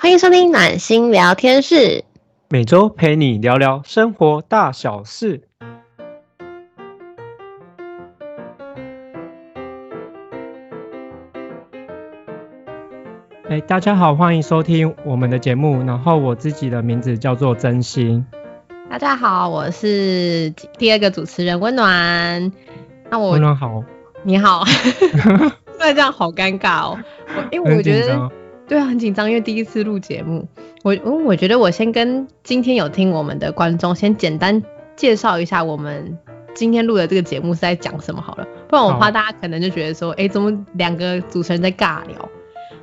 欢迎收听暖心聊天室，每周陪你聊聊生活大小事。哎，大家好，欢迎收听我们的节目。然后我自己的名字叫做真心。大家好，我是第二个主持人温暖。那我温暖好，你好。那这样好尴尬哦，因为我觉得对啊，很紧张，因为第一次录节目。我我我觉得我先跟今天有听我们的观众先简单介绍一下我们今天录的这个节目是在讲什么好了，不然我怕大家可能就觉得说，哎，怎么两个主持人在尬聊？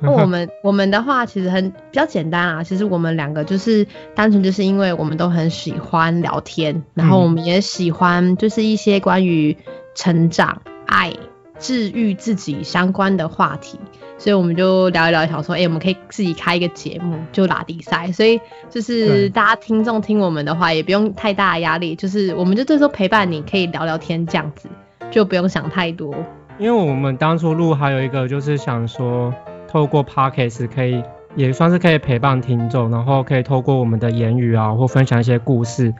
那我们我们的话其实很比较简单啊，其实我们两个就是单纯就是因为我们都很喜欢聊天，然后我们也喜欢就是一些关于成长、爱、治愈自己相关的话题，所以我们就聊一聊，想说，哎，我们可以自己开一个节目，就打比赛，所以就是大家听众听我们的话，也不用太大的压力，就是我们就这时候陪伴你，可以聊聊天这样子，就不用想太多。因为我们当初录还有一个就是想说。透过 podcast 可以也算是可以陪伴听众，然后可以透过我们的言语啊，或分享一些故事，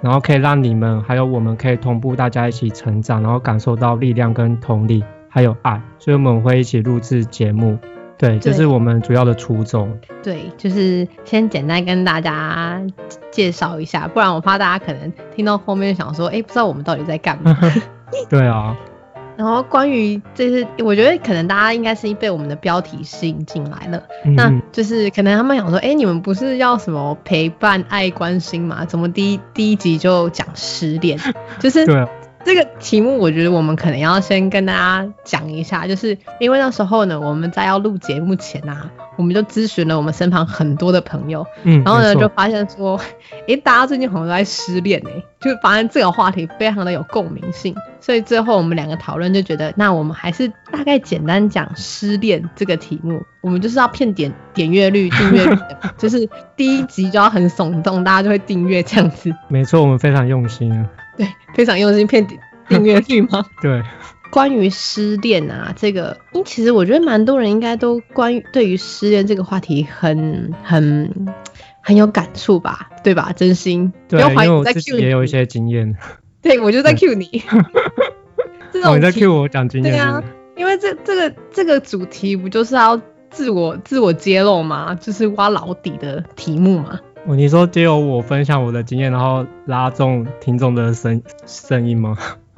然后可以让你们还有我们可以同步大家一起成长，然后感受到力量跟同理，还有爱，所以我们会一起录制节目。对，这是我们主要的初衷。对，就是先简单跟大家介绍一下，不然我怕大家可能听到后面想说，哎，不知道我们到底在干嘛。对啊。然后关于这是，我觉得可能大家应该是被我们的标题吸引进来了，那就是可能他们想说，哎，你们不是要什么陪伴、爱、关心嘛？怎么第一第一集就讲失恋？就是这个题目，我觉得我们可能要先跟大家讲一下，就是因为那时候呢，我们在要录节目前啊。我们就咨询了我们身旁很多的朋友，嗯，然后呢就发现说，哎，大家最近好像都在失恋哎，就发现这个话题非常的有共鸣性，所以最后我们两个讨论就觉得，那我们还是大概简单讲失恋这个题目，我们就是要骗点点阅率、订阅率的，就是第一集就要很耸动，大家就会订阅这样子。没错，我们非常用心啊。对，非常用心骗订阅率吗？对。关于失恋啊，这个，因其实我觉得蛮多人应该都关于对于失恋这个话题很很很有感触吧，对吧？真心，对，因为我自己也有一些经验。对，我就在 Q 你。这种你在 Q 我讲经验。对啊，因为这这个这个主题不就是要自我自我揭露吗？就是挖老底的题目嘛。哦，你说只有我分享我的经验，然后拉中听众的声声音吗？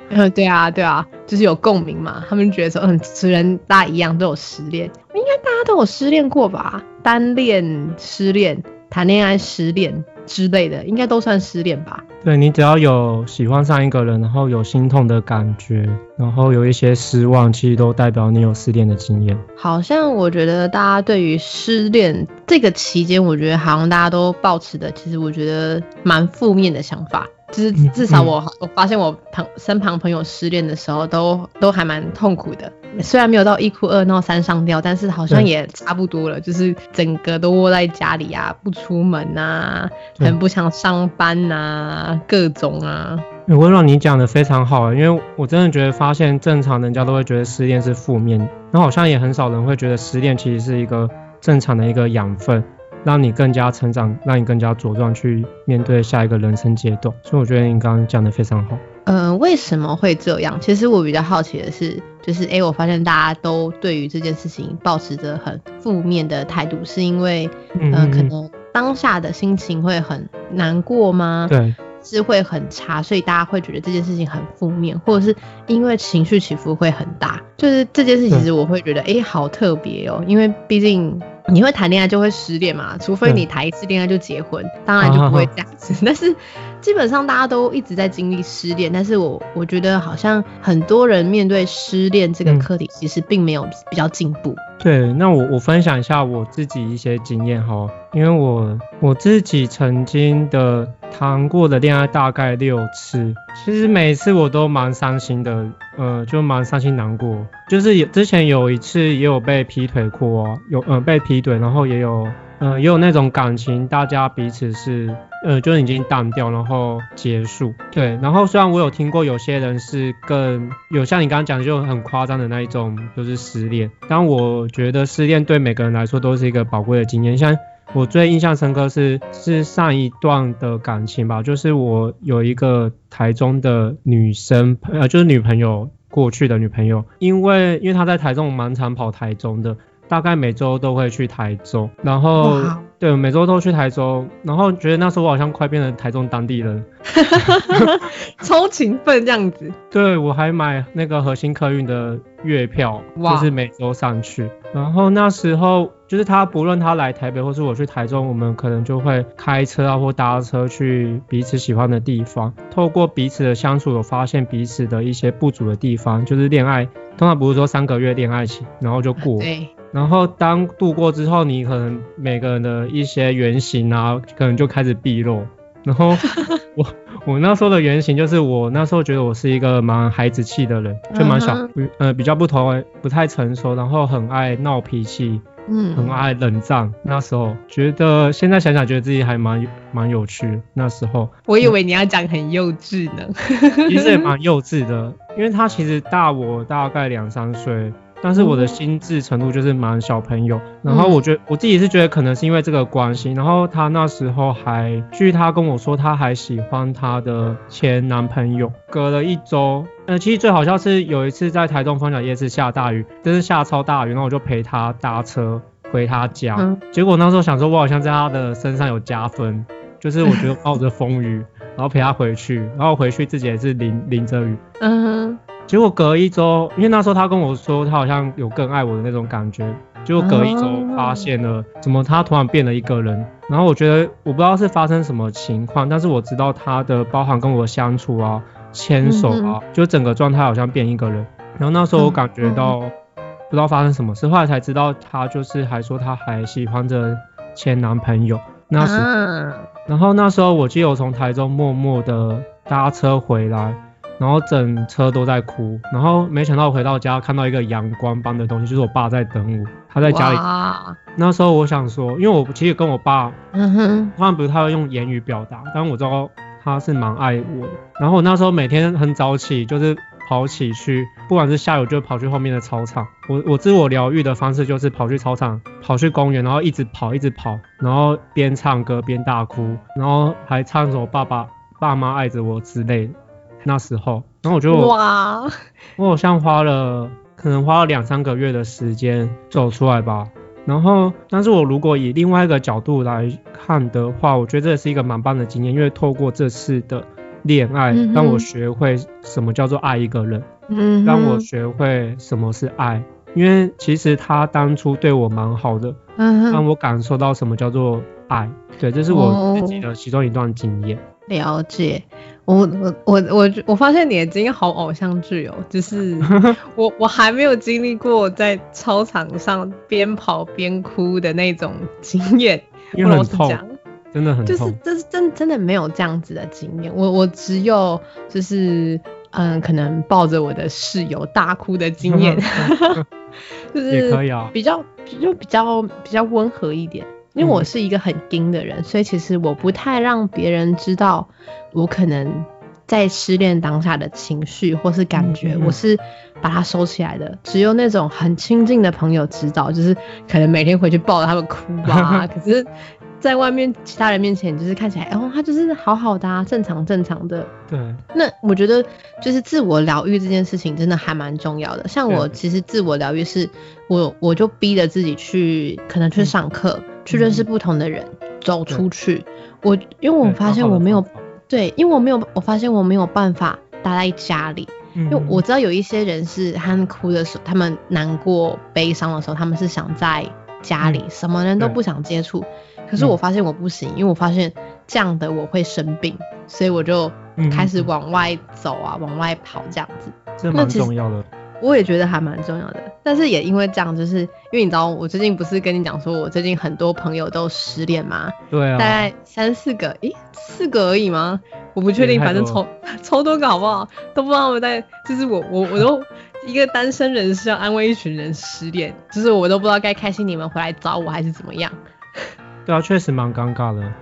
嗯，对啊，对啊，就是有共鸣嘛。他们觉得说，嗯，持人大家一样都有失恋，应该大家都有失恋过吧？单恋、失恋、谈恋爱、失恋之类的，应该都算失恋吧？对你只要有喜欢上一个人，然后有心痛的感觉，然后有一些失望，其实都代表你有失恋的经验。好像我觉得大家对于失恋这个期间，我觉得好像大家都抱持的，其实我觉得蛮负面的想法。就是至少我我发现我旁身旁朋友失恋的时候都都还蛮痛苦的，虽然没有到一哭二闹三上吊，但是好像也差不多了，就是整个都窝在家里啊，不出门啊，很不想上班啊，各种啊。温暖，你讲的非常好，因为我真的觉得发现正常人家都会觉得失恋是负面，然后好像也很少人会觉得失恋其实是一个正常的一个养分。让你更加成长，让你更加茁壮，去面对下一个人生阶段。所以我觉得你刚刚讲的非常好。嗯，为什么会这样？其实我比较好奇的是，就是哎，我发现大家都对于这件事情保持着很负面的态度，是因为嗯，可能当下的心情会很难过吗？对，是会很差，所以大家会觉得这件事情很负面，或者是因为情绪起伏会很大。就是这件事，其实我会觉得哎，好特别哦，因为毕竟。你会谈恋爱就会失恋嘛？除非你谈一次恋爱就结婚，当然就不会这样子。但是基本上大家都一直在经历失恋，但是我我觉得好像很多人面对失恋这个课题，其实并没有比较进步。对，那我我分享一下我自己一些经验哈，因为我我自己曾经的谈过的恋爱大概六次，其实每次我都蛮伤心的，呃，就蛮伤心难过。就是有之前有一次也有被劈腿过，有呃被劈腿，然后也有呃也有那种感情，大家彼此是。呃，就是已经淡掉，然后结束。对，然后虽然我有听过有些人是更有像你刚刚讲就很夸张的那一种，就是失恋。但我觉得失恋对每个人来说都是一个宝贵的经验。像我最印象深刻是是上一段的感情吧，就是我有一个台中的女生，呃，就是女朋友过去的女朋友，因为因为她在台中蛮常跑台中的。大概每周都会去台中，然后对每周都去台中，然后觉得那时候我好像快变成台中当地人 超勤奋这样子。对我还买那个核心客运的月票，就是每周上去。然后那时候就是他不论他来台北或是我去台中，我们可能就会开车啊或搭车去彼此喜欢的地方。透过彼此的相处，有发现彼此的一些不足的地方，就是恋爱通常不是说三个月恋爱期，然后就过。对。然后当度过之后，你可能每个人的一些原型啊，可能就开始毕露。然后我 我那时候的原型就是我那时候觉得我是一个蛮孩子气的人，就蛮小，呃比较不同，不太成熟，然后很爱闹脾气，嗯，很爱冷战。那时候觉得现在想想觉得自己还蛮蛮有趣。那时候我以为你要讲很幼稚呢，其实也蛮幼稚的，因为他其实大我大概两三岁。但是我的心智程度就是蛮小朋友，然后我觉得我自己是觉得可能是因为这个关系，然后他那时候还据他跟我说他还喜欢他的前男朋友，隔了一周，呃，其实最好笑是有一次在台东方角夜市下大雨，真是下超大雨，然后我就陪他搭车回他家，结果那时候想说我好像在他的身上有加分，就是我觉得冒着风雨，然后陪他回去，然后回去自己也是淋淋着雨，嗯。结果隔一周，因为那时候他跟我说他好像有更爱我的那种感觉，结果隔一周发现了，怎么他突然变了一个人？然后我觉得我不知道是发生什么情况，但是我知道他的包含跟我相处啊、牵手啊，就整个状态好像变一个人。然后那时候我感觉到不知道发生什么事，后来才知道他就是还说他还喜欢着前男朋友。那时，然后那时候我记得我从台中默默的搭车回来。然后整车都在哭，然后没想到回到家看到一个阳光般的东西，就是我爸在等我，他在家里。那时候我想说，因为我其实跟我爸，嗯哼，他不是他会用言语表达，但我知道他是蛮爱我的。然后我那时候每天很早起，就是跑起去，不管是下雨就跑去后面的操场。我我自我疗愈的方式就是跑去操场，跑去公园，然后一直跑一直跑，然后边唱歌边大哭，然后还唱着爸爸爸妈爱着我之类的。那时候，然后我就哇，我好像花了可能花了两三个月的时间走出来吧。然后，但是我如果以另外一个角度来看的话，我觉得这是一个蛮棒的经验，因为透过这次的恋爱，让我学会什么叫做爱一个人，嗯，让我学会什么是爱。因为其实他当初对我蛮好的，嗯，让我感受到什么叫做爱。对，这是我自己的其中一段经验。了解。我我我我我发现你的经验好偶像剧哦，就是 我我还没有经历过在操场上边跑边哭的那种经验，因为很痛，真的很痛，就是这是真真的没有这样子的经验，我我只有就是嗯，可能抱着我的室友大哭的经验 就是比较就比较比较温和一点。因为我是一个很硬的人，所以其实我不太让别人知道我可能在失恋当下的情绪或是感觉，我是把它收起来的。只有那种很亲近的朋友知道，就是可能每天回去抱着他们哭吧。可是，在外面其他人面前，就是看起来，哦，他就是好好的啊，正常正常的。对。那我觉得，就是自我疗愈这件事情真的还蛮重要的。像我其实自我疗愈是，我我就逼着自己去，可能去上课。去认识不同的人，走出去。我因为我发现我没有对，因为我没有，我发现我没有办法待在家里。因为我知道有一些人是他们哭的时候，他们难过、悲伤的时候，他们是想在家里，什么人都不想接触。可是我发现我不行，因为我发现这样的我会生病，所以我就开始往外走啊，往外跑这样子。这蛮重要的。我也觉得还蛮重要的，但是也因为这样，就是因为你知道，我最近不是跟你讲说，我最近很多朋友都失恋吗？对啊，大概三四个，诶，四个而已吗？我不确定，反正超超多个好不好？都不知道我在，就是我我我都 一个单身人士要安慰一群人失恋，就是我都不知道该开心你们回来找我还是怎么样。对啊，确实蛮尴尬的。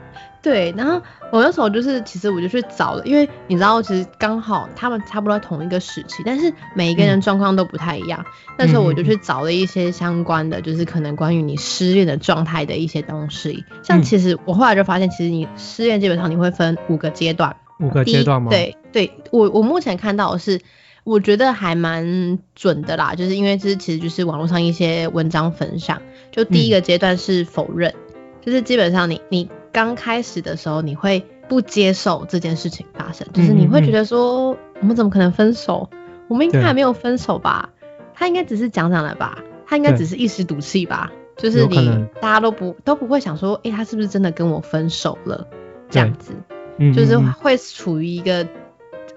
对，然后我那时候就是，其实我就去找了，因为你知道，其实刚好他们差不多同一个时期，但是每一个人状况都不太一样。那时候我就去找了一些相关的，就是可能关于你失恋的状态的一些东西。像其实我后来就发现，其实你失恋基本上你会分五个阶段。五个阶段吗？对，对我我目前看到的是，我觉得还蛮准的啦，就是因为这其实就是网络上一些文章分享。就第一个阶段是否认，就是基本上你你。刚开始的时候，你会不接受这件事情发生，就是你会觉得说，我们怎么可能分手？我们应该还没有分手吧？他应该只是讲讲了吧？他应该只是一时赌气吧？就是你大家都不都不会想说，哎，他是不是真的跟我分手了？这样子，就是会处于一个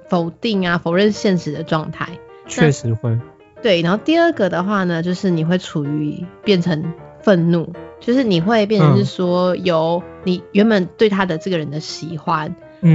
否定啊、否认现实的状态。确实会。对，然后第二个的话呢，就是你会处于变成愤怒。就是你会变成是说，由你原本对他的这个人的喜欢，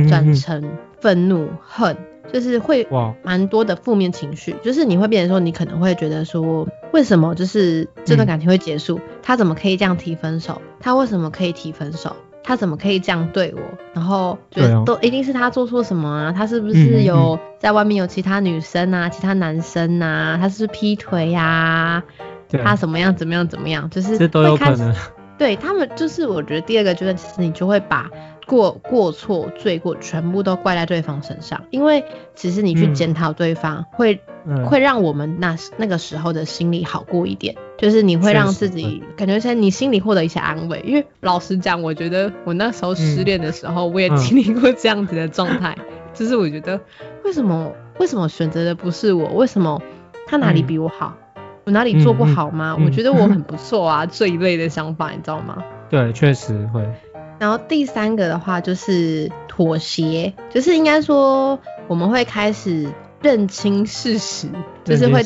转成愤怒、恨，就是会蛮多的负面情绪。就是你会变成说，你可能会觉得说，为什么就是这段感情会结束？他怎么可以这样提分手？他为什么可以提分手？他怎么可以这样对我？然后觉得都一定是他做错什么啊？他是不是有在外面有其他女生啊？其他男生啊？他是劈腿呀？他怎么样？怎么样？怎么样？就是这都有可能。对他们，就是我觉得第二个阶段，其实你就会把过过错、罪过全部都怪在对方身上，因为其实你去检讨对方，会会让我们那那个时候的心里好过一点，就是你会让自己感觉像你心里获得一些安慰。因为老实讲，我觉得我那时候失恋的时候，我也经历过这样子的状态，就是我觉得为什么为什么选择的不是我？为什么他哪里比我好？我哪里做不好吗？我觉得我很不 错啊，这一类的想法，你知道吗？对，确实会。然后第三个的话就是妥协，就是应该说我们会开始认清事实，就是会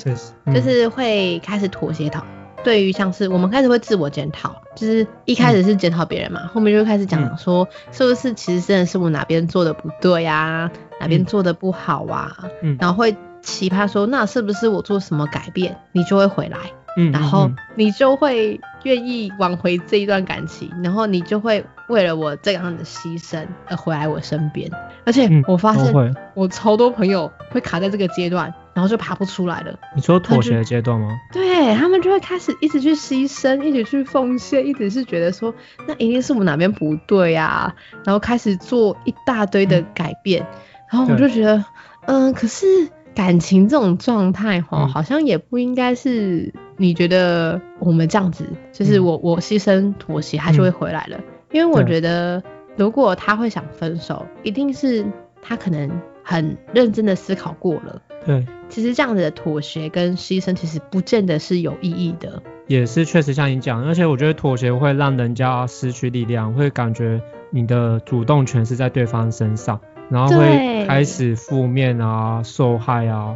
就是会开始妥协讨。对于像是我们开始会自我检讨，就是一开始是检讨别人嘛，后面就开始讲说是不是其实真的是我哪边做的不对啊，哪边做的不好啊，嗯然后会。奇葩说，那是不是我做什么改变，你就会回来，嗯，然后你就会愿意挽回这一段感情，然后你就会为了我这样的牺牲而回来我身边。而且我发现，我超多朋友会卡在这个阶段，然后就爬不出来了。你说妥协的阶段吗？对他们就会开始一直去牺牲，一直去奉献，一直是觉得说，那一定是我哪边不对啊，然后开始做一大堆的改变，然后我就觉得，嗯，可是。感情这种状态哈，好像也不应该是你觉得我们这样子，就是我我牺牲妥协，他就会回来了。因为我觉得，如果他会想分手，一定是他可能很认真的思考过了。对，其实这样子的妥协跟牺牲，其实不见得是有意义的。也是确实像你讲，而且我觉得妥协会让人家失去力量，会感觉你的主动权是在对方身上。然后会开始负面啊，受害啊，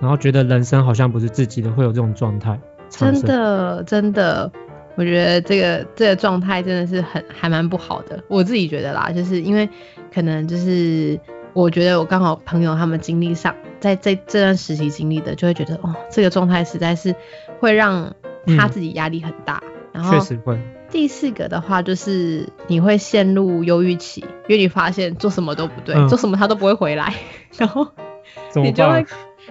然后觉得人生好像不是自己的，会有这种状态。真的，真的，我觉得这个这个状态真的是很还蛮不好的。我自己觉得啦，就是因为可能就是我觉得我刚好朋友他们经历上，在在这段实习经历的，就会觉得哦，这个状态实在是会让他自己压力很大。然后确实会。第四个的话就是你会陷入忧郁期，因为你发现做什么都不对，做什么他都不会回来，然后你就会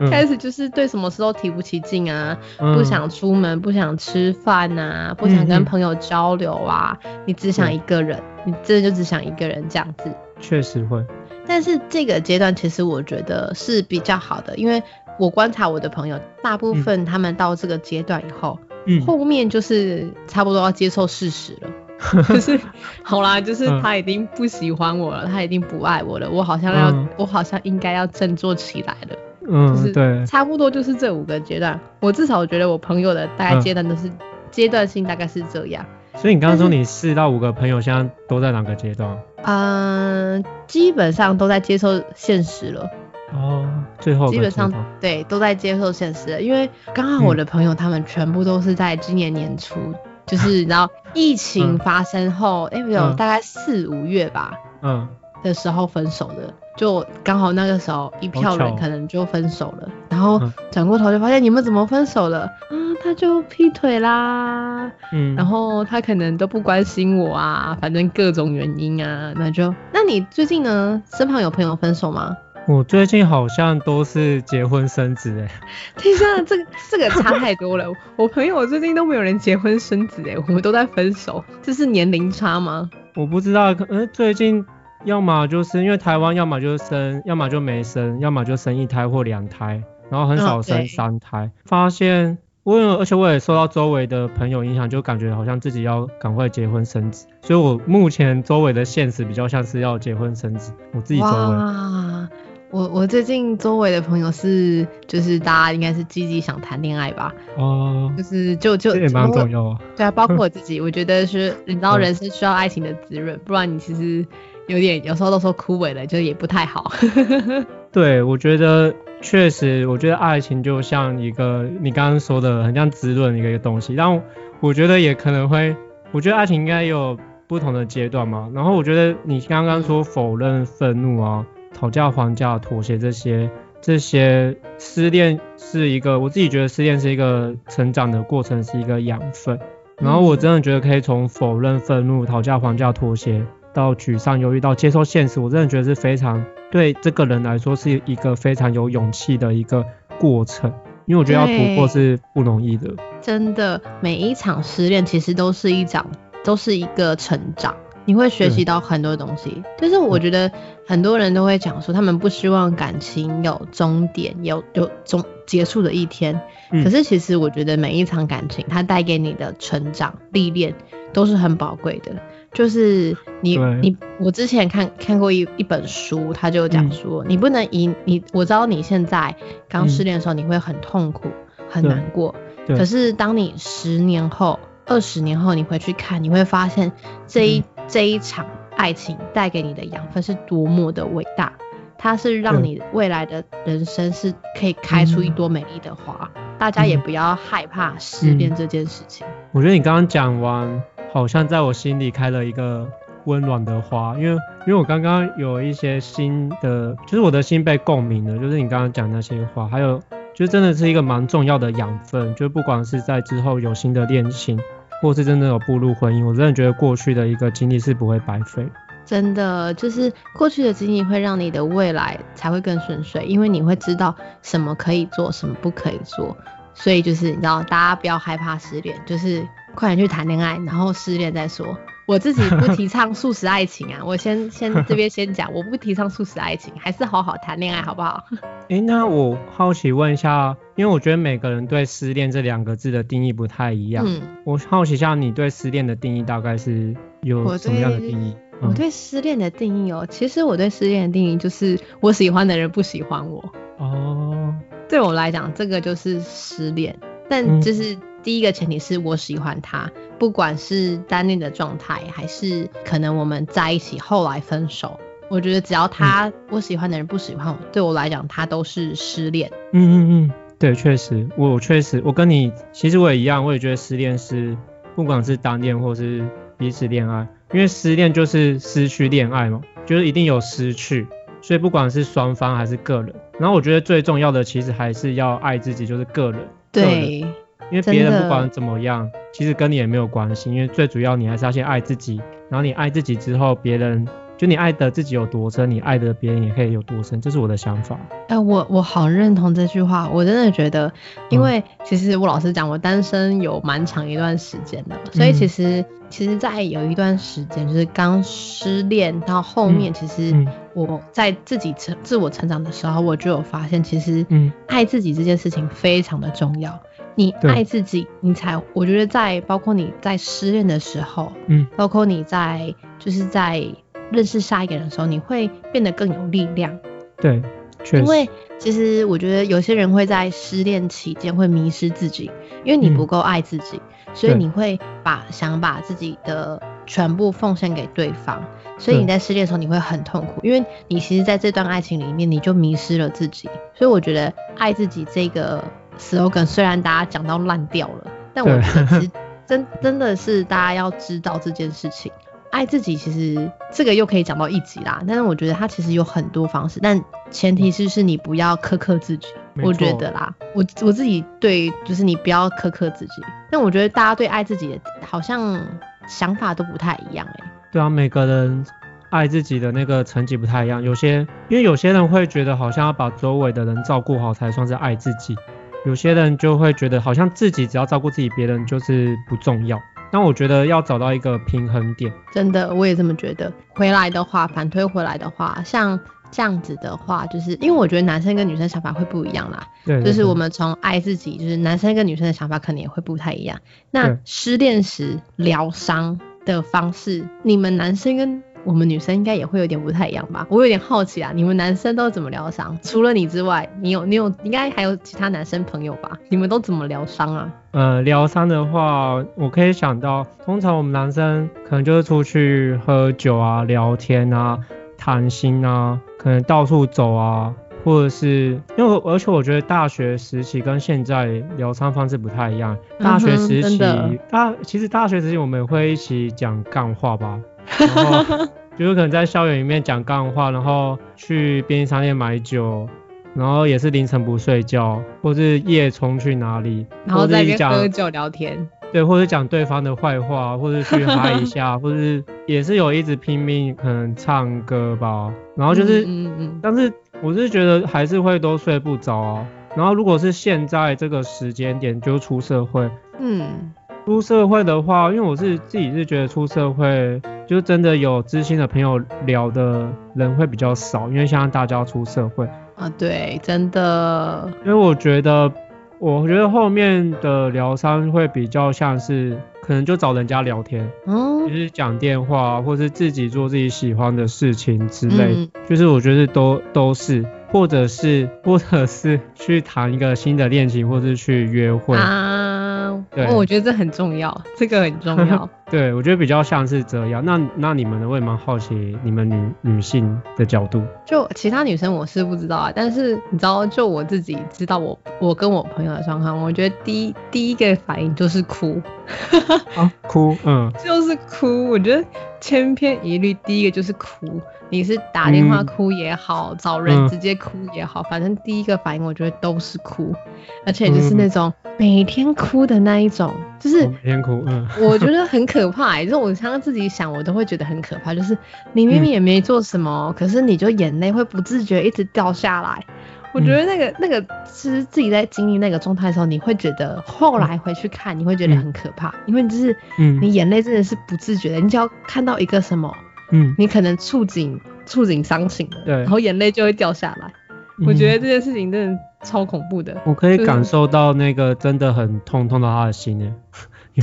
开始就是对什么事都提不起劲啊，不想出门，不想吃饭啊，不想跟朋友交流啊，你只想一个人，你真的就只想一个人这样子。确实会。但是这个阶段其实我觉得是比较好的，因为我观察我的朋友，大部分他们到这个阶段以后。后面就是差不多要接受事实了，就是好啦，就是他已经不喜欢我了，他已经不爱我了，我好像要，我好像应该要振作起来了。嗯，就是对，差不多就是这五个阶段。我至少我觉得我朋友的大概阶段都是阶段性，大概是这样。所以你刚刚说你四到五个朋友现在都在哪个阶段？嗯，基本上都在接受现实了。哦，最后基本上对都在接受现实，因为刚好我的朋友他们全部都是在今年年初，就是 然后疫情发生后，哎没有大概四五月吧，嗯。的时候分手的，就刚好那个时候一票人可能就分手了，然后转过头就发现你们怎么分手了？啊？他就劈腿啦，嗯，然后他可能都不关心我啊，反正各种原因啊，那就，那你最近呢，身旁有朋友分手吗？我最近好像都是结婚生子哎，等一下，这个这个差太多了，我朋友最近都没有人结婚生子哎，我们都在分手，这是年龄差吗？我不知道，可能最近要么就是因为台湾，要么就生，要么就没生，要么就生一胎或两胎。然后很少生三胎，发现我有，而且我也受到周围的朋友影响，就感觉好像自己要赶快结婚生子，所以我目前周围的现实比较像是要结婚生子。我自己周围，哇，我我最近周围的朋友是，就是大家应该是积极想谈恋爱吧？哦，就是就就这也蛮重要啊。对啊，包括我自己，我觉得是，你知道人生需要爱情的滋润，不然你其实有点有时候都说枯萎了，就也不太好。对，我觉得。确实，我觉得爱情就像一个你刚刚说的很像滋润一个一个东西，但我觉得也可能会，我觉得爱情应该有不同的阶段嘛。然后我觉得你刚刚说否认、愤怒啊、讨价还价、妥协这些，这些失恋是一个，我自己觉得失恋是一个成长的过程，是一个养分。然后我真的觉得可以从否认、愤怒、讨价还价、妥协。到沮丧、忧郁，到接受现实，我真的觉得是非常对这个人来说是一个非常有勇气的一个过程，因为我觉得要突破是不容易的。真的，每一场失恋其实都是一场，都是一个成长，你会学习到很多东西。但是我觉得很多人都会讲说，他们不希望感情有终点，有有终结束的一天。可是其实我觉得每一场感情，它带给你的成长历练都是很宝贵的。就是你你我之前看看过一一本书，他就讲说，你不能以你我知道你现在刚失恋的时候，你会很痛苦很难过，可是当你十年后、二十年后你回去看，你会发现这一这一场爱情带给你的养分是多么的伟大，它是让你未来的人生是可以开出一朵美丽的花。大家也不要害怕失恋这件事情。我觉得你刚刚讲完。好像在我心里开了一个温暖的花，因为因为我刚刚有一些新的，就是我的心被共鸣了，就是你刚刚讲那些话，还有就真的是一个蛮重要的养分，就不管是在之后有新的恋情，或是真的有步入婚姻，我真的觉得过去的一个经历是不会白费。真的，就是过去的经历会让你的未来才会更顺遂，因为你会知道什么可以做，什么不可以做，所以就是你知道，大家不要害怕失恋，就是。快点去谈恋爱，然后失恋再说。我自己不提倡素食爱情啊，我先先这边先讲，我不提倡素食爱情，还是好好谈恋爱好不好？哎，那我好奇问一下，因为我觉得每个人对失恋这两个字的定义不太一样。嗯。我好奇一下，你对失恋的定义大概是有什么样的定义？我对失恋的定义哦，其实我对失恋的定义就是我喜欢的人不喜欢我。哦。对我来讲，这个就是失恋，但就是。第一个前提是我喜欢他，不管是单恋的状态，还是可能我们在一起后来分手，我觉得只要他我喜欢的人不喜欢我，对我来讲他都是失恋。嗯嗯嗯，对，确实，我确实，我跟你其实我也一样，我也觉得失恋是不管是单恋或是彼此恋爱，因为失恋就是失去恋爱嘛，就是一定有失去，所以不管是双方还是个人，然后我觉得最重要的其实还是要爱自己，就是个人。对。因为别人不管怎么样，其实跟你也没有关系。因为最主要你还是要先爱自己，然后你爱自己之后，别人就你爱的自己有多深，你爱的别人也可以有多深。这是我的想法。哎，我我好认同这句话。我真的觉得，因为其实我老实讲，我单身有蛮长一段时间的，所以其实其实，在有一段时间，就是刚失恋到后面，其实我在自己成自我成长的时候，我就有发现，其实嗯，爱自己这件事情非常的重要。你爱自己，你才我觉得在包括你在失恋的时候，嗯，包括你在就是在认识下一个人的时候，你会变得更有力量。对，因为其实我觉得有些人会在失恋期间会迷失自己，因为你不够爱自己，所以你会把想把自己的全部奉献给对方，所以你在失恋的时候你会很痛苦，因为你其实在这段爱情里面你就迷失了自己，所以我觉得爱自己这个。slogan 虽然大家讲到烂掉了，但我其实真真的是大家要知道这件事情。爱自己其实这个又可以讲到一集啦，但是我觉得它其实有很多方式，但前提是是你不要苛刻自己。我觉得啦，我我自己对就是你不要苛刻自己，但我觉得大家对爱自己的好像想法都不太一样哎。对啊，每个人爱自己的那个层级不太一样，有些因为有些人会觉得好像要把周围的人照顾好才算是爱自己，有些人就会觉得好像自己只要照顾自己，别人就是不重要。但我觉得要找到一个平衡点，真的，我也这么觉得。回来的话，反推回来的话，像这样子的话，就是因为我觉得男生跟女生想法会不一样啦。对。就是我们从爱自己，就是男生跟女生的想法可能也会不太一样。那失恋时疗伤的方式，你们男生跟我们女生应该也会有点不太一样吧？我有点好奇啊，你们男生都怎么疗伤？除了你之外，你有你有应该还有其他男生朋友吧？你们都怎么疗伤啊？呃，疗伤的话，我可以想到，通常我们男生可能就是出去喝酒啊、聊天啊、谈心啊，可能到处走啊，或者是因为而且我觉得大学时期跟现在疗伤方式不太一样。大学时期，大其实大学时期我们会一起讲干话吧。然后就是可能在校园里面讲干话，然后去便利商店买酒，然后也是凌晨不睡觉，或是夜冲去哪里，然后在那边喝酒聊天，对，或者讲对方的坏话，或者去嗨一下，或是也是有一直拼命可能唱歌吧，然后就是，嗯嗯，但是我是觉得还是会都睡不着啊。然后如果是现在这个时间点就出社会，嗯。出社会的话，因为我是自己是觉得出社会就真的有知心的朋友聊的人会比较少，因为现在大家出社会啊，对，真的。因为我觉得，我觉得后面的疗伤会比较像是可能就找人家聊天，哦，就是讲电话，或是自己做自己喜欢的事情之类，就是我觉得都都是，或者是或者是去谈一个新的恋情，或是去约会啊。对，我觉得这很重要，这个很重要。对，我觉得比较像是这样。那那你们呢？我也蛮好奇你们女女性的角度。就其他女生我是不知道啊，但是你知道，就我自己知道，我我跟我朋友的状况，我觉得第一第一个反应就是哭。啊，哭，嗯，就是哭。我觉得千篇一律，第一个就是哭。你是打电话哭也好，找人直接哭也好，反正第一个反应我觉得都是哭，而且就是那种每天哭的那一种，就是每天哭，嗯，我觉得很可怕。就是我常常自己想，我都会觉得很可怕。就是你明明也没做什么，可是你就眼泪会不自觉一直掉下来。我觉得那个那个，其实自己在经历那个状态的时候，你会觉得后来回去看，你会觉得很可怕，因为就是，嗯，你眼泪真的是不自觉的，你只要看到一个什么。嗯，你可能触景触景伤情了，对，然后眼泪就会掉下来。我觉得这件事情真的超恐怖的。我可以感受到那个真的很痛，痛到他的心耶，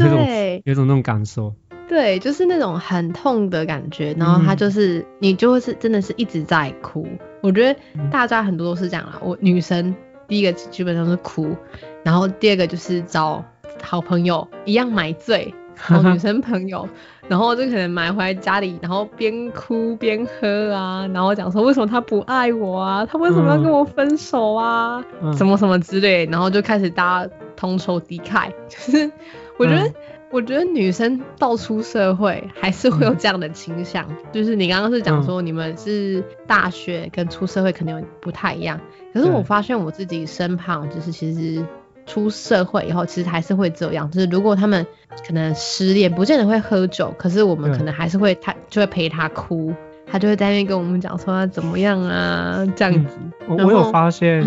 有种有种那种感受。对，就是那种很痛的感觉，然后他就是你就会是真的是一直在哭。我觉得大家很多都是这样啦，我女生第一个基本上是哭，然后第二个就是找好朋友一样买醉。好女 生朋友，然后就可能买回来家里，然后边哭边喝啊，然后讲说为什么他不爱我啊，他为什么要跟我分手啊，什么什么之类，然后就开始大家同仇敌忾。就是我觉得，我觉得女生到出社会还是会有这样的倾向。就是你刚刚是讲说你们是大学跟出社会肯定不太一样，可是我发现我自己身旁就是其实。出社会以后，其实还是会这样。就是如果他们可能失恋，不见得会喝酒，可是我们可能还是会他就会陪他哭，他就会在那边跟我们讲说他怎么样啊这样子。我我有发现，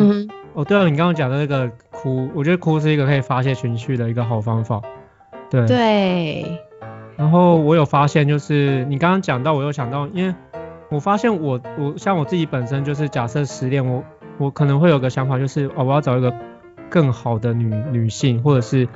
哦对了，你刚刚讲的那个哭，我觉得哭是一个可以发泄情绪的一个好方法。对对。然后我有发现，就是你刚刚讲到，我又想到，因为我发现我我像我自己本身就是假设失恋，我我可能会有个想法，就是哦我要找一个。更好的女女性，或者是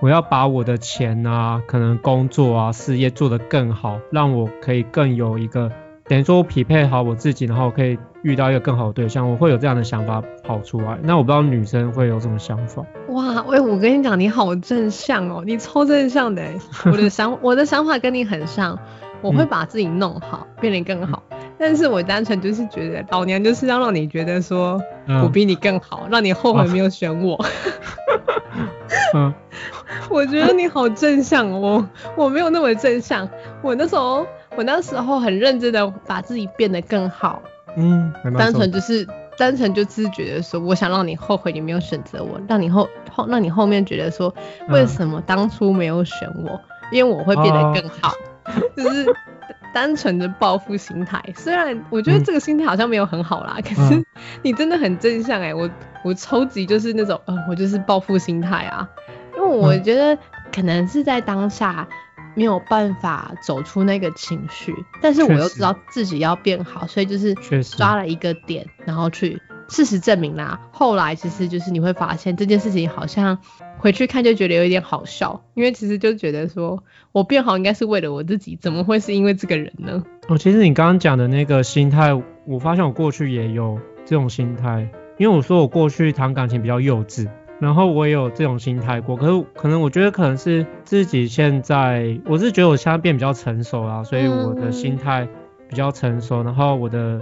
我要把我的钱啊，可能工作啊、事业做得更好，让我可以更有一个，等于说我匹配好我自己，然后可以遇到一个更好的对象，我会有这样的想法跑出来。那我不知道女生会有什么想法。哇，喂，我跟你讲，你好正向哦，你超正向的。我的想我的想法跟你很像，我会把自己弄好，变得更好。但是我单纯就是觉得，老娘就是要让你觉得说我比你更好，让你后悔没有选我。嗯，我觉得你好正向哦，我没有那么正向。我那时候我那时候很认真的把自己变得更好，嗯，单纯就是单纯就自觉的说，我想让你后悔你没有选择我，让你后后让你后面觉得说，为什么当初没有选我？因为我会变得更好，就是单纯的报复心态。虽然我觉得这个心态好像没有很好啦，可是 你真的很正向哎，我我超级就是那种，嗯，我就是报复心态啊，因为我觉得可能是在当下。没有办法走出那个情绪，但是我又知道自己要变好，所以就是抓了一个点，然后去事实证明啦。后来其实就是你会发现这件事情好像回去看就觉得有一点好笑，因为其实就觉得说我变好应该是为了我自己，怎么会是因为这个人呢？哦，其实你刚刚讲的那个心态，我发现我过去也有这种心态，因为我说我过去谈感情比较幼稚。然后我也有这种心态过，可是可能我觉得可能是自己现在，我是觉得我现在变比较成熟了，所以我的心态比较成熟，然后我的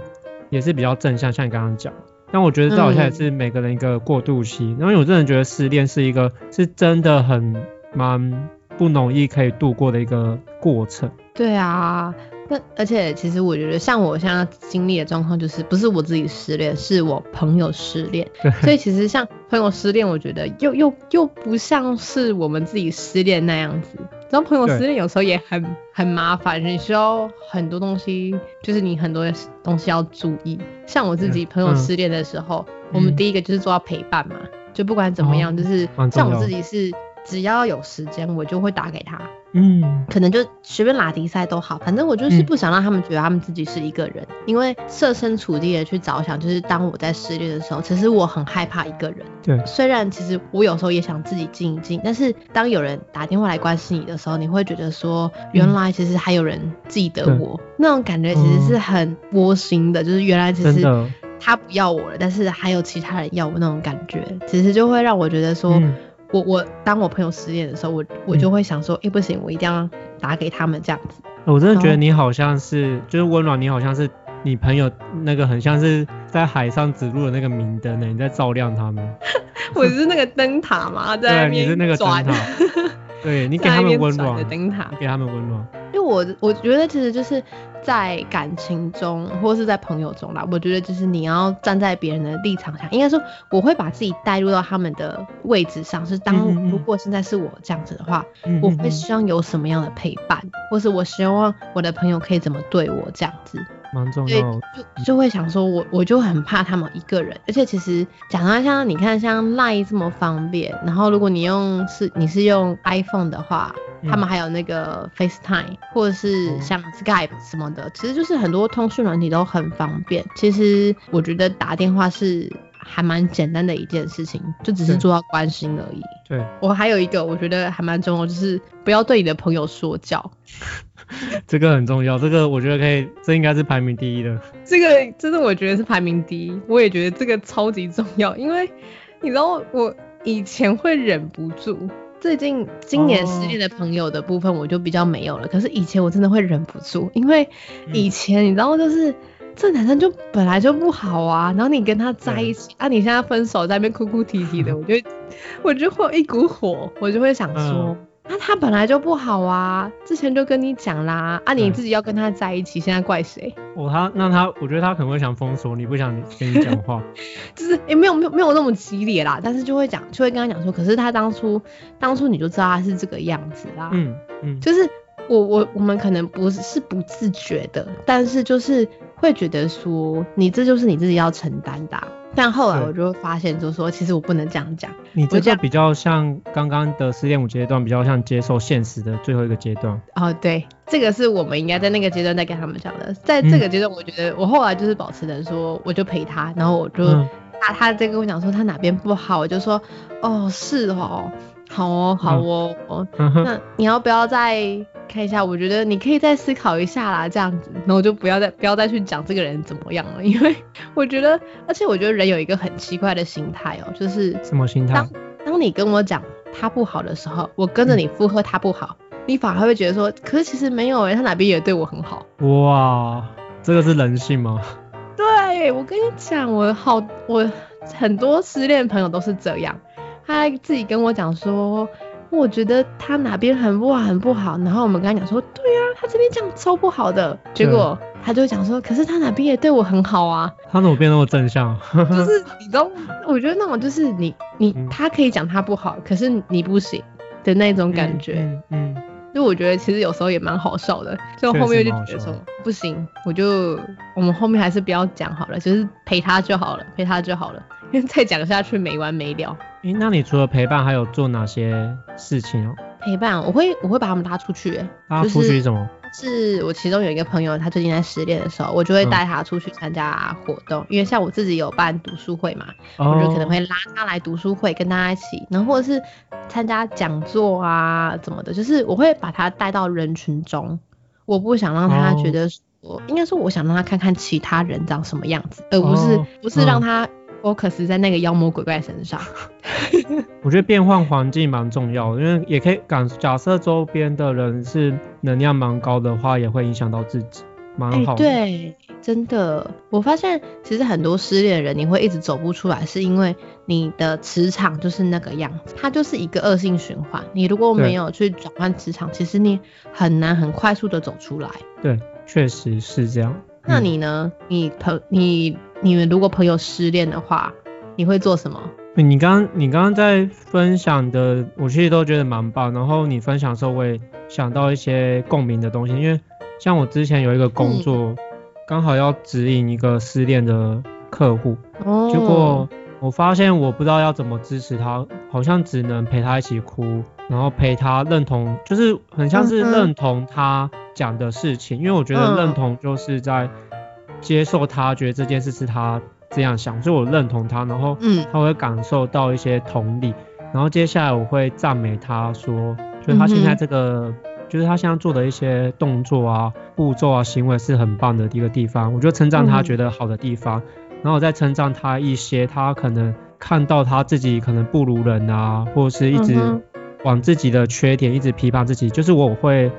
也是比较正向，像你刚刚讲。但我觉得这好像也是每个人一个过渡期，因为我真的觉得失恋是一个是真的很蛮不容易可以度过的一个过程。对啊。那而且其实我觉得，像我现在经历的状况，就是不是我自己失恋，是我朋友失恋。所以其实像朋友失恋，我觉得又又又不像是我们自己失恋那样子。然后朋友失恋有时候也很很麻烦，你需要很多东西，就是你很多东西要注意。像我自己朋友失恋的时候，我们第一个就是做到陪伴嘛，就不管怎么样，就是像我自己是。只要有时间，我就会打给他。嗯，可能就随便拉迪赛都好，反正我就是不想让他们觉得他们自己是一个人，因为设身处地的去着想，就是当我在失恋的时候，其实我很害怕一个人。对，虽然其实我有时候也想自己静一静，但是当有人打电话来关心你的时候，你会觉得说，原来其实还有人记得我，那种感觉其实是很窝心的，就是原来其实他不要我了，但是还有其他人要我那种感觉，其实就会让我觉得说。我我当我朋友失恋的时候，我我就会想说，哎不行，我一定要打给他们这样子。我真的觉得你好像是，就是温暖，你好像是你朋友那个很像是在海上指路的那个明灯呢，你在照亮他们。我是那个灯塔嘛，在那个灯塔。对你给他们温暖，给他们温暖。因为我我觉得其实就是在感情中，或是在朋友中啦，我觉得就是你要站在别人的立场上，应该说我会把自己带入到他们的位置上，是当如果现在是我这样子的话，我会希望有什么样的陪伴，或是我希望我的朋友可以怎么对我这样子。蛮重要，就就会想说，我我就很怕他们一个人，而且其实讲到像你看像 Line 这么方便，然后如果你用是你是用 iPhone 的话，他们还有那个 FaceTime 或者是像 Skype 什么的，其实就是很多通讯软体都很方便。其实我觉得打电话是。还蛮简单的一件事情，就只是做到关心而已。对，我还有一个我觉得还蛮重要，就是不要对你的朋友说教。这个很重要，这个我觉得可以，这应该是排名第一的。这个真的我觉得是排名第一，我也觉得这个超级重要，因为你知道我以前会忍不住，最近今年失恋的朋友的部分我就比较没有了，可是以前我真的会忍不住，因为以前你知道就是。这男生就本来就不好啊，然后你跟他在一起，啊，你现在分手在那边哭哭啼啼的，我就我就会有一股火，我就会想说，那他本来就不好啊，之前就跟你讲啦，啊，你自己要跟他在一起，现在怪谁？哦，他那他，我觉得他可能会想封锁你，不想跟你讲话，就是也没有没有没有那么激烈啦，但是就会讲，就会跟他讲说，可是他当初当初你就知道他是这个样子啦，嗯嗯，就是我我我们可能不是是不自觉的，但是就是。会觉得说你这就是你自己要承担的，但后来我就发现，就是说其实我不能这样讲。你这个比较像刚刚的失恋五阶段，比较像接受现实的最后一个阶段。哦，对，这个是我们应该在那个阶段再跟他们讲的。在这个阶段，我觉得我后来就是保持着说，我就陪他，然后我就他他在跟我讲说他哪边不好，我就说哦是哦，好哦好哦，那你要不要再？看一下，我觉得你可以再思考一下啦，这样子，然后就不要再不要再去讲这个人怎么样了，因为我觉得，而且我觉得人有一个很奇怪的心态哦，就是什么心态？当当你跟我讲他不好的时候，我跟着你附和他不好，你反而会觉得说，可是其实没有哎，他哪边也对我很好。哇，这个是人性吗？对，我跟你讲，我好，我很多失恋朋友都是这样，他自己跟我讲说。我觉得他哪边很不好很不好，然后我们跟他讲说，对啊，他这边这样超不好的，结果他就讲说，可是他哪边也对我很好啊。他怎么变那么正向？就是你知道，我觉得那种就是你你他可以讲他不好，可是你不行的那种感觉。嗯。就我觉得其实有时候也蛮好笑的，就后面就觉得说不行，我就我们后面还是不要讲好了，就是陪他就好了，陪他就好了，因为再讲下去没完没了。诶，那你除了陪伴还有做哪些事情哦？陪伴，我会我会把他们拉出去，拉出去什么？是我其中有一个朋友，他最近在失恋的时候，我就会带他出去参加活动，因为像我自己有办读书会嘛，我就可能会拉他来读书会跟大家一起，然后或者是参加讲座啊怎么的，就是我会把他带到人群中，我不想让他觉得说，应该说我想让他看看其他人长什么样子，而不是不是让他。Focus 在那个妖魔鬼怪身上，我觉得变换环境蛮重要的，因为也可以感假设周边的人是能量蛮高的话，也会影响到自己，蛮好。对，真的，我发现其实很多失恋的人，你会一直走不出来，是因为你的磁场就是那个样子，它就是一个恶性循环。你如果没有去转换磁场，其实你很难很快速的走出来。对，确实是这样。那你呢？你朋你。你们如果朋友失恋的话，你会做什么？你刚你刚刚在分享的，我其实都觉得蛮棒。然后你分享的时候，我也想到一些共鸣的东西。因为像我之前有一个工作，刚好要指引一个失恋的客户，结果我发现我不知道要怎么支持他，好像只能陪他一起哭，然后陪他认同，就是很像是认同他讲的事情。因为我觉得认同就是在。接受他觉得这件事是他这样想，所以我认同他，然后他会感受到一些同理，然后接下来我会赞美他说，就是他现在这个，就是他现在做的一些动作啊、步骤啊、行为是很棒的一个地方，我就称赞他觉得好的地方，然后我再称赞他一些他可能看到他自己可能不如人啊，或者是一直往自己的缺点一直批判自己，就是我会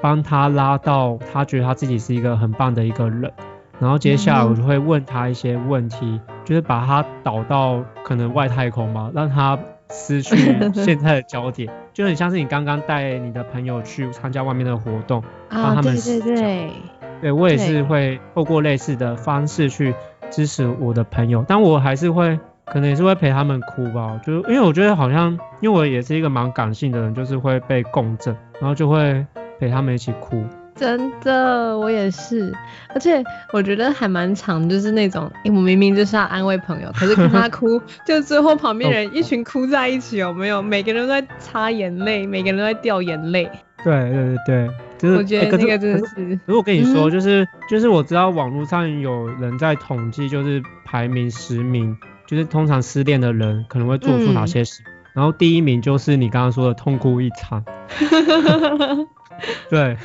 帮他拉到他觉得他自己是一个很棒的一个人。然后接下来我就会问他一些问题，就是把他导到可能外太空嘛，让他失去 现在的焦点，就很像是你刚刚带你的朋友去参加外面的活动，帮他们对对对，对我也是会透过类似的方式去支持我的朋友，但我还是会可能也是会陪他们哭吧，就是因为我觉得好像因为我也是一个蛮感性的人，就是会被共振，然后就会陪他们一起哭。真的，我也是，而且我觉得还蛮长，就是那种，我明明就是要安慰朋友，可是看他哭，就最后旁边人一群哭在一起，有没有？每个人都在擦眼泪，每个人都在掉眼泪。对对对对，就是我觉得这个真的是。如果跟你说，就是就是我知道网络上有人在统计，就是排名十名，就是通常失恋的人可能会做出哪些事，然后第一名就是你刚刚说的痛哭一场。对。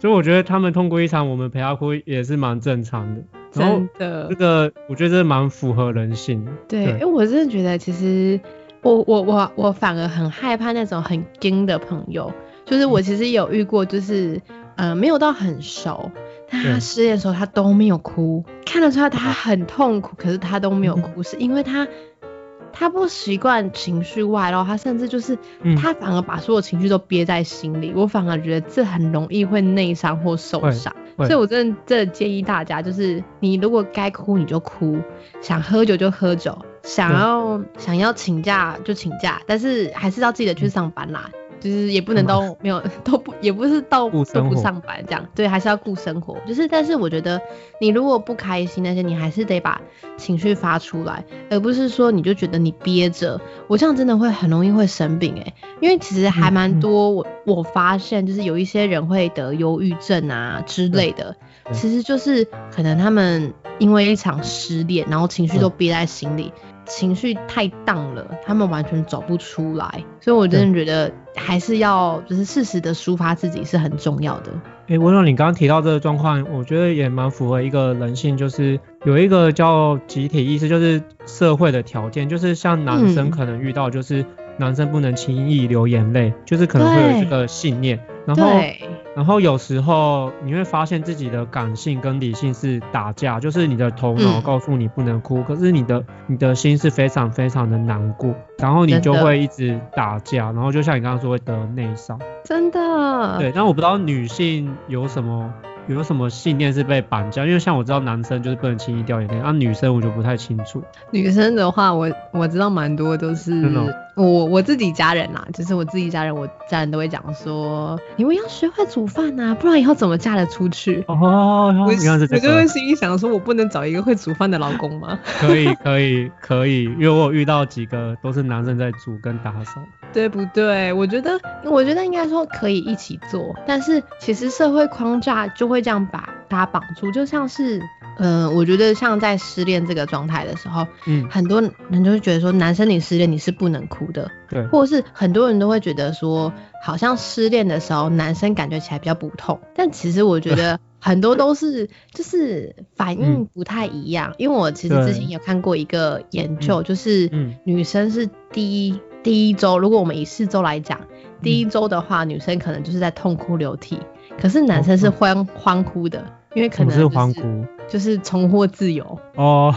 所以我觉得他们痛过一场，我们陪他哭也是蛮正常的。真的，这个我觉得蛮符合人性。对，因为我真的觉得，其实我我我我反而很害怕那种很硬的朋友。就是我其实有遇过，就是呃没有到很熟，但他失恋的时候他都没有哭，看得出来他很痛苦，可是他都没有 哭，是因为他。他不习惯情绪外露，他甚至就是他反而把所有情绪都憋在心里。我反而觉得这很容易会内伤或受伤，所以我真的真的建议大家，就是你如果该哭你就哭，想喝酒就喝酒，想要想要请假就请假，但是还是要记得去上班啦。就是也不能都没有 都不也不是到都不上班这样，对，还是要顾生活。就是但是我觉得你如果不开心那些，你还是得把情绪发出来，而不是说你就觉得你憋着，我这样真的会很容易会生病哎。因为其实还蛮多我我发现就是有一些人会得忧郁症啊之类的，其实就是可能他们因为一场失恋，然后情绪都憋在心里。情绪太荡了，他们完全走不出来，所以我真的觉得还是要就是适时的抒发自己是很重要的。哎，温柔，你刚刚提到这个状况，我觉得也蛮符合一个人性，就是有一个叫集体意识，就是社会的条件，就是像男生可能遇到，就是男生不能轻易流眼泪，就是可能会有这个信念。然后然后有时候你会发现自己的感性跟理性是打架，就是你的头脑告诉你不能哭，可是你的你的心是非常非常的难过，然后你就会一直打架，然后就像你刚刚说会得内伤。真的。对，但我不知道女性有什么。有什么信念是被绑架？因为像我知道男生就是不能轻易掉眼泪，啊，女生我就不太清楚。女生的话，我我知道蛮多都是我我自己家人啦，就是我自己家人，我家人都会讲说，你们要学会煮饭呐，不然以后怎么嫁得出去？哦，我我就会心里想说，我不能找一个会煮饭的老公吗？可以可以可以，因为我遇到几个都是男生在煮跟打扫。对不对？我觉得，我觉得应该说可以一起做，但是其实社会框架就会这样把他绑住，就像是，呃，我觉得像在失恋这个状态的时候，嗯，很多人就会觉得说，男生你失恋你是不能哭的，对，或者是很多人都会觉得说，好像失恋的时候男生感觉起来比较不痛，但其实我觉得 很多都是就是反应不太一样，因为我其实之前有看过一个研究，就是女生是第一。第一周，如果我们以四周来讲，第一周的话，女生可能就是在痛哭流涕，可是男生是欢欢哭的，因为可能是欢哭，就是重获自由。哦，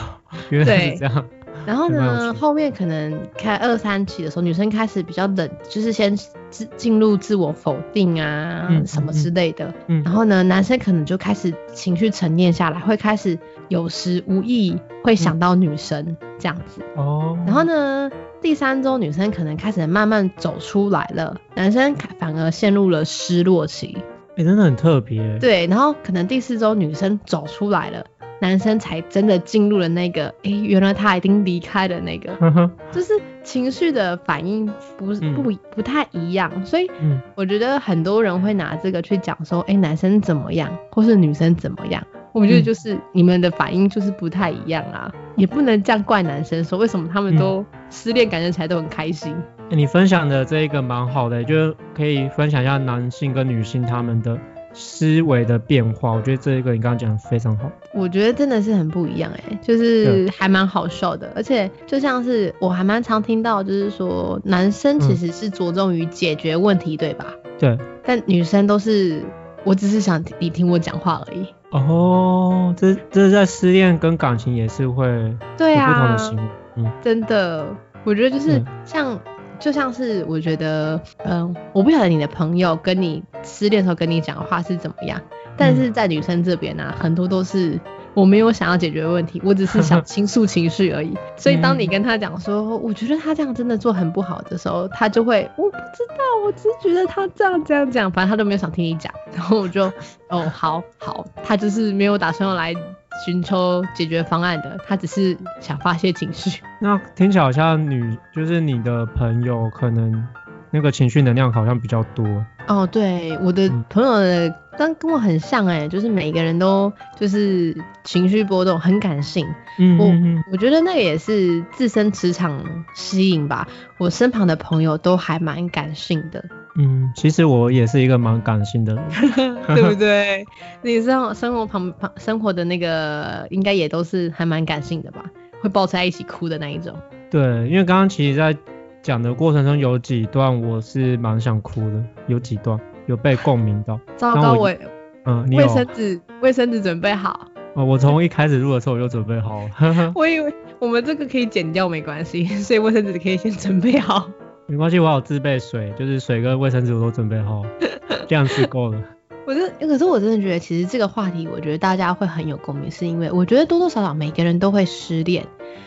原来是这样。然后呢，后面可能开二三期的时候，女生开始比较冷，就是先自进入自我否定啊什么之类的。嗯。然后呢，男生可能就开始情绪沉淀下来，会开始有时无意会想到女生这样子。哦。然后呢？第三周，女生可能开始慢慢走出来了，男生反而陷入了失落期。哎，真的很特别。对，然后可能第四周女生走出来了，男生才真的进入了那个，哎，原来他已经离开了那个，就是情绪的反应不不不太一样，所以我觉得很多人会拿这个去讲说，哎，男生怎么样，或是女生怎么样。我觉得就是你们的反应就是不太一样啊，也不能这样怪男生说为什么他们都失恋感觉起来都很开心。你分享的这一个蛮好的，就是可以分享一下男性跟女性他们的思维的变化。我觉得这一个你刚刚讲的非常好。我觉得真的是很不一样哎，就是还蛮好笑的，而且就像是我还蛮常听到，就是说男生其实是着重于解决问题，对吧？对。但女生都是，我只是想你听我讲话而已。哦，这这在失恋跟感情也是会对啊不同的行为，嗯，真的，我觉得就是像就像是我觉得，嗯，我不晓得你的朋友跟你失恋的时候跟你讲的话是怎么样，但是在女生这边呢，很多都是。我没有想要解决问题，我只是想 倾诉情绪而已。所以当你跟他讲说，我觉得他这样真的做很不好的时候，他就会我不知道，我只是觉得他这样这样讲，反正他都没有想听你讲。然后我就哦，好好，他就是没有打算要来寻求解决方案的，他只是想发泄情绪。那听起来好像女就是你的朋友可能。那个情绪能量好像比较多哦，对，我的朋友的跟跟我很像哎，就是每个人都就是情绪波动，很感性。嗯，我我觉得那个也是自身磁场吸引吧。我身旁的朋友都还蛮感性的。嗯，其实我也是一个蛮感性的人，对不对？你知道生活旁旁生活的那个应该也都是还蛮感性的吧？会抱在一起哭的那一种。对，因为刚刚其实，在讲的过程中有几段我是蛮想哭的，有几段有被共鸣到。糟糕，我嗯，卫生纸卫生纸准备好。哦，我从一开始录的时候我就准备好了。我以为我们这个可以剪掉没关系，所以卫生纸可以先准备好。没关系，我有自备水，就是水跟卫生纸我都准备好，这样子够了。我是，可是我真的觉得其实这个话题，我觉得大家会很有共鸣，是因为我觉得多多少少每个人都会失恋。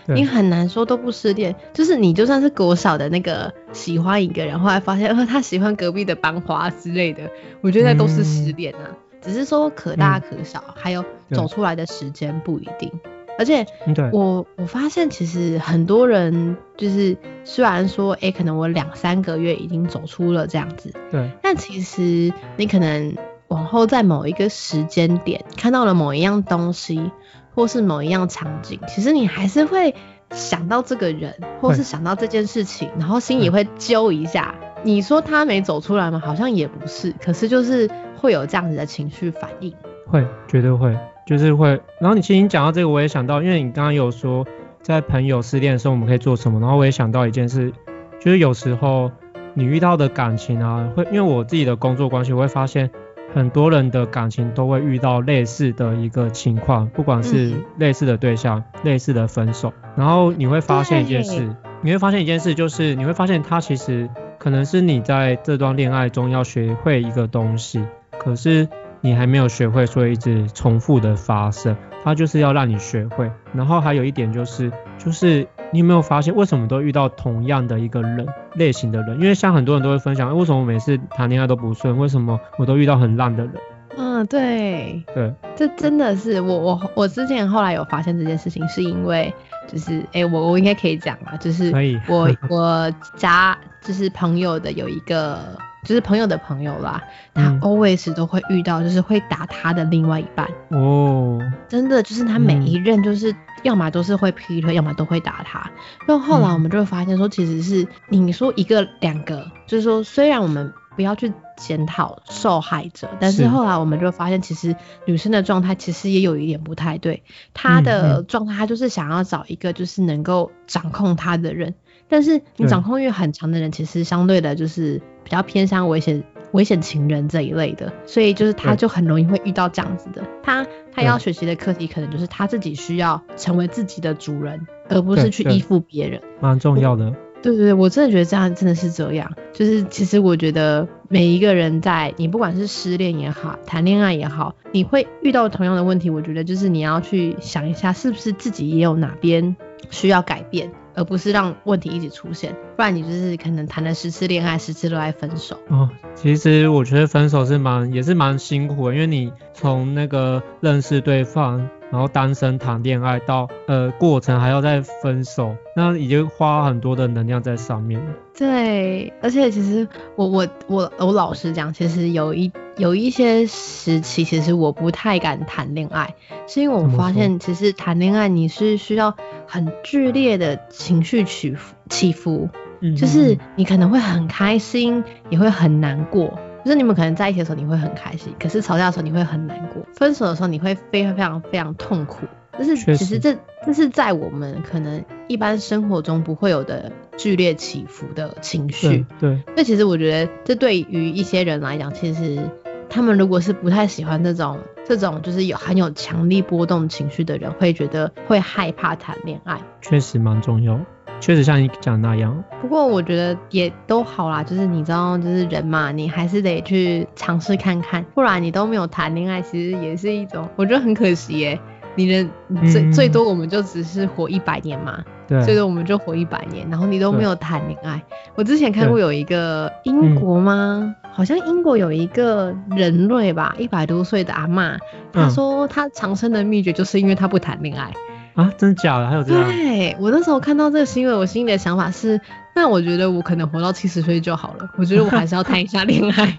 你很难说都不失恋，就是你就算是国小的那个喜欢一个人，后来发现呃他喜欢隔壁的班花之类的，我觉得都是失恋啊，只是说可大可小，还有走出来的时间不一定。而且我我发现其实很多人就是虽然说哎可能我两三个月已经走出了这样子，对，但其实你可能往后在某一个时间点看到了某一样东西。或是某一样场景，其实你还是会想到这个人，或是想到这件事情，然后心里会揪一下。你说他没走出来吗？好像也不是，可是就是会有这样子的情绪反应。会，绝对会，就是会。然后你其实你讲到这个，我也想到，因为你刚刚有说在朋友失恋的时候我们可以做什么，然后我也想到一件事，就是有时候你遇到的感情啊，会因为我自己的工作关系，我会发现很多人的感情都会遇到类似的一个情况，不管是类似的对象、类似的分手，然后你会发现一件事，你会发现一件事，就是你会发现他其实可能是你在这段恋爱中要学会一个东西，可是你还没有学会，所以一直重复的发生，他就是要让你学会。然后还有一点就是，就是你有没有发现，为什么都遇到同样的一个人？类型的人，因为像很多人都会分享，为什么我每次谈恋爱都不顺？为什么我都遇到很烂的人？嗯，对，对，这真的是我我我之前后来有发现这件事情，是因为就是哎，我我应该可以讲啊，就是我我家就是朋友的有一个。就是朋友的朋友啦，他 always 都会遇到，就是会打他的另外一半。哦，真的就是他每一任就是要么都是会劈腿，要么都会打他。那后后来我们就会发现说，其实是你说一个两个，就是说虽然我们不要去检讨受害者，但是后来我们就发现，其实女生的状态其实也有一点不太对，她的状态她就是想要找一个就是能够掌控她的人。但是你掌控欲很强的人，其实相对的就是比较偏向危险、危险情人这一类的，所以就是他就很容易会遇到这样子的。他他要学习的课题，可能就是他自己需要成为自己的主人，而不是去依附别人。蛮重要的。对对对，我真的觉得这样真的是这样。就是其实我觉得每一个人在你不管是失恋也好，谈恋爱也好，你会遇到同样的问题。我觉得就是你要去想一下，是不是自己也有哪边需要改变。而不是让问题一直出现，不然你就是可能谈了十次恋爱，十次都在分手。哦，其实我觉得分手是蛮也是蛮辛苦的，因为你从那个认识对方。然后单身谈恋爱到呃过程还要再分手，那已经花很多的能量在上面了。对，而且其实我我我我老实讲，其实有一有一些时期，其实我不太敢谈恋爱，是因为我发现其实谈恋爱你是需要很剧烈的情绪起伏起伏，就是你可能会很开心，也会很难过。就是你们可能在一起的时候你会很开心，可是吵架的时候你会很难过，分手的时候你会非常非常非常痛苦。就是其实这这是在我们可能一般生活中不会有的剧烈起伏的情绪。对。那其实我觉得这对于一些人来讲，其实他们如果是不太喜欢这种这种就是有很有强力波动情绪的人，会觉得会害怕谈恋爱。确实蛮重要。确实像你讲那样，不过我觉得也都好啦，就是你知道，就是人嘛，你还是得去尝试看看，不然你都没有谈恋爱，其实也是一种，我觉得很可惜耶。你的最最多我们就只是活一百年嘛，对，最多我们就活一百年，然后你都没有谈恋爱。我之前看过有一个英国吗？好像英国有一个人类吧，一百多岁的阿妈，她说她长生的秘诀就是因为她不谈恋爱。啊，真的假的？还有这样？对我那时候看到这个新闻，我心里的想法是，那我觉得我可能活到七十岁就好了。我觉得我还是要谈一下恋爱，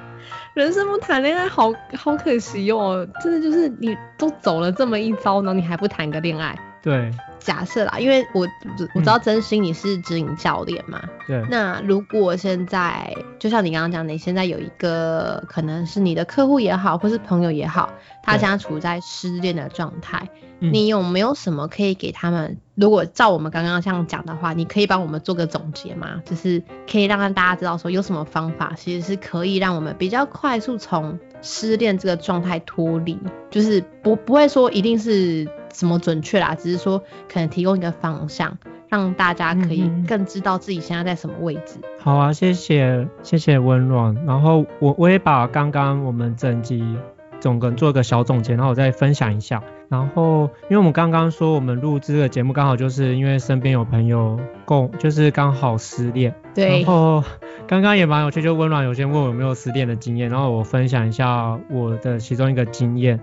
人生不谈恋爱好好可惜哦，真的就是你都走了这么一遭呢，你还不谈个恋爱？对。假设啦，因为我我知道真心你是指引教练嘛，对。那如果现在就像你刚刚讲，你现在有一个可能是你的客户也好，或是朋友也好，他现在处在失恋的状态，你有没有什么可以给他们？如果照我们刚刚这样讲的话，你可以帮我们做个总结吗？就是可以让大家知道说有什么方法，其实是可以让我们比较快速从失恋这个状态脱离，就是不不会说一定是。什么准确啦？只是说可能提供一个方向，让大家可以更知道自己现在在什么位置。好啊，谢谢谢谢温暖。然后我我也把刚刚我们整集总跟做一个小总结，然后我再分享一下。然后因为我们刚刚说我们录制的节目刚好就是因为身边有朋友共就是刚好失恋。对。然后刚刚也蛮有趣，就温暖有先问我有没有失恋的经验，然后我分享一下我的其中一个经验。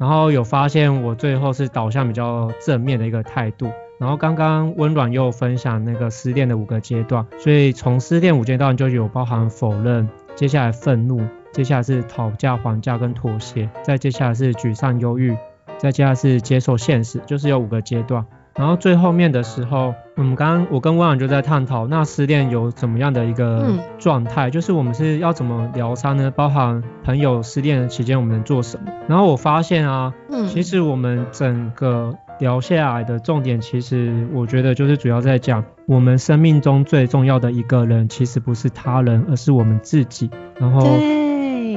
然后有发现我最后是导向比较正面的一个态度。然后刚刚温暖又分享那个失恋的五个阶段，所以从失恋五阶段就有包含否认，接下来愤怒，接下来是讨价还价跟妥协，再接下来是沮丧忧郁，再接下来是接受现实，就是有五个阶段。然后最后面的时候，我们刚刚我跟汪洋就在探讨，那失恋有怎么样的一个状态，就是我们是要怎么疗伤呢？包含朋友失恋的期间我们能做什么？然后我发现啊，其实我们整个聊下来的重点，其实我觉得就是主要在讲，我们生命中最重要的一个人，其实不是他人，而是我们自己。然后。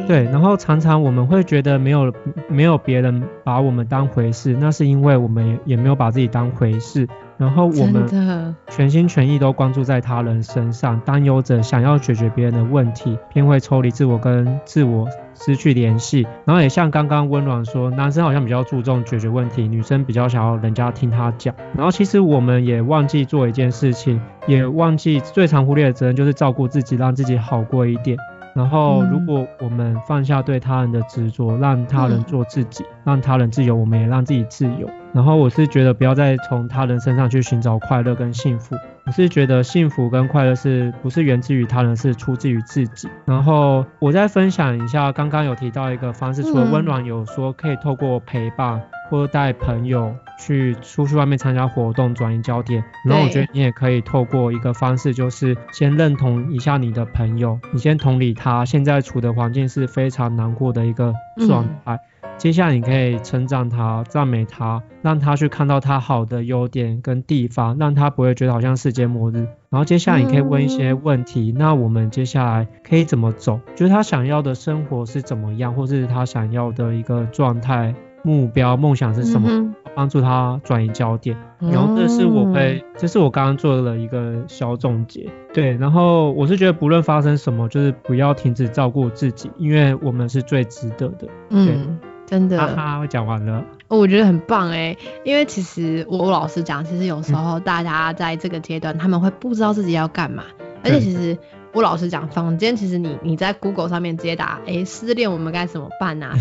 对，然后常常我们会觉得没有没有别人把我们当回事，那是因为我们也没有把自己当回事。然后我们全心全意都关注在他人身上，担忧着想要解决别人的问题，便会抽离自我跟自我失去联系。然后也像刚刚温暖说，男生好像比较注重解决问题，女生比较想要人家听他讲。然后其实我们也忘记做一件事情，也忘记最常忽略的责任就是照顾自己，让自己好过一点。然后，如果我们放下对他人的执着，让他人做自己，让他人自由，我们也让自己自由。然后，我是觉得不要再从他人身上去寻找快乐跟幸福。我是觉得幸福跟快乐是不是源自于他人，是出自于自己。然后，我再分享一下，刚刚有提到一个方式，除了温暖，有说可以透过陪伴。或带朋友去出去外面参加活动，转移焦点。然后我觉得你也可以透过一个方式，就是先认同一下你的朋友，你先同理他现在处的环境是非常难过的一个状态。接下来你可以称赞他，赞美他，让他去看到他好的优点跟地方，让他不会觉得好像世界末日。然后接下来你可以问一些问题，那我们接下来可以怎么走？就是他想要的生活是怎么样，或是他想要的一个状态。目标梦想是什么？帮助他转移焦点。然后这是我会，这是我刚刚做了一个小总结。对，然后我是觉得不论发生什么，就是不要停止照顾自己，因为我们是最值得的。嗯，真的。哈哈，我讲完了。我觉得很棒哎，因为其实我老实讲，其实有时候大家在这个阶段，他们会不知道自己要干嘛，而且其实。我老实讲，坊间其实你你在 Google 上面直接打，哎，失恋我们该怎么办啊？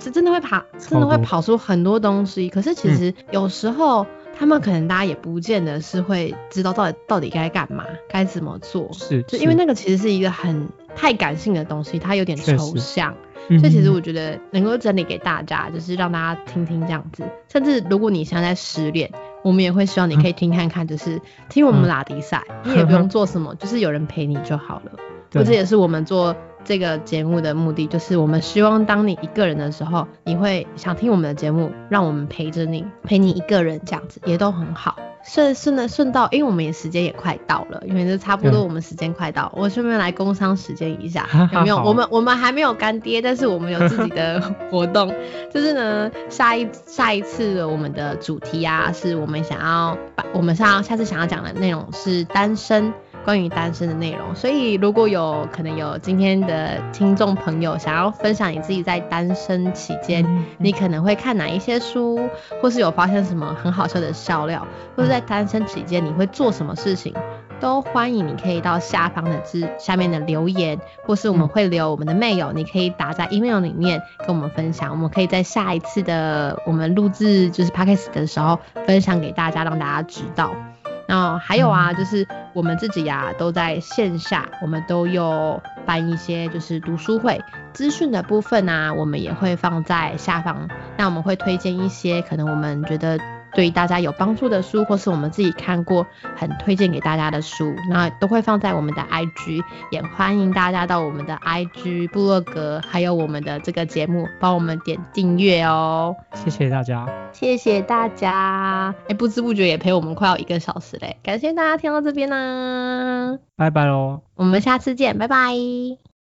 是 真的会跑，真的会跑出很多东西。可是其实有时候他们可能大家也不见得是会知道到底到底该干嘛，该怎么做。是，就因为那个其实是一个很太感性的东西，它有点抽象。所以其实我觉得能够整理给大家，就是让大家听听这样子。甚至如果你现在失恋，我们也会希望你可以听看看，就是听我们拉迪赛，你也不用做什么，就是有人陪你就好了。这也是我们做这个节目的目的，就是我们希望当你一个人的时候，你会想听我们的节目，让我们陪着你，陪你一个人这样子，也都很好。顺顺的顺道，因为我们也时间也快到了，因为这差不多我们时间快到，我顺便来工商时间一下，有没有？我们我们还没有干爹，但是我们有自己的活动，就是呢，下一下一次我们的主题啊，是我们想要把我们上下次想要讲的内容是单身。关于单身的内容，所以如果有可能有今天的听众朋友想要分享你自己在单身期间，你可能会看哪一些书，或是有发现什么很好笑的笑料，或者在单身期间你会做什么事情，都欢迎你可以到下方的字下面的留言，或是我们会留我们的 mail，你可以打在 email 里面跟我们分享，我们可以在下一次的我们录制就是 podcast 的时候分享给大家，让大家知道。那还有啊，就是我们自己呀，都在线下，我们都有办一些就是读书会，资讯的部分呢，我们也会放在下方。那我们会推荐一些可能我们觉得。对大家有帮助的书，或是我们自己看过很推荐给大家的书，那都会放在我们的 IG，也欢迎大家到我们的 IG 部落格，还有我们的这个节目，帮我们点订阅哦。谢谢大家，谢谢大家。哎，不知不觉也陪我们快要一个小时嘞，感谢大家听到这边呢，拜拜喽，我们下次见，拜拜。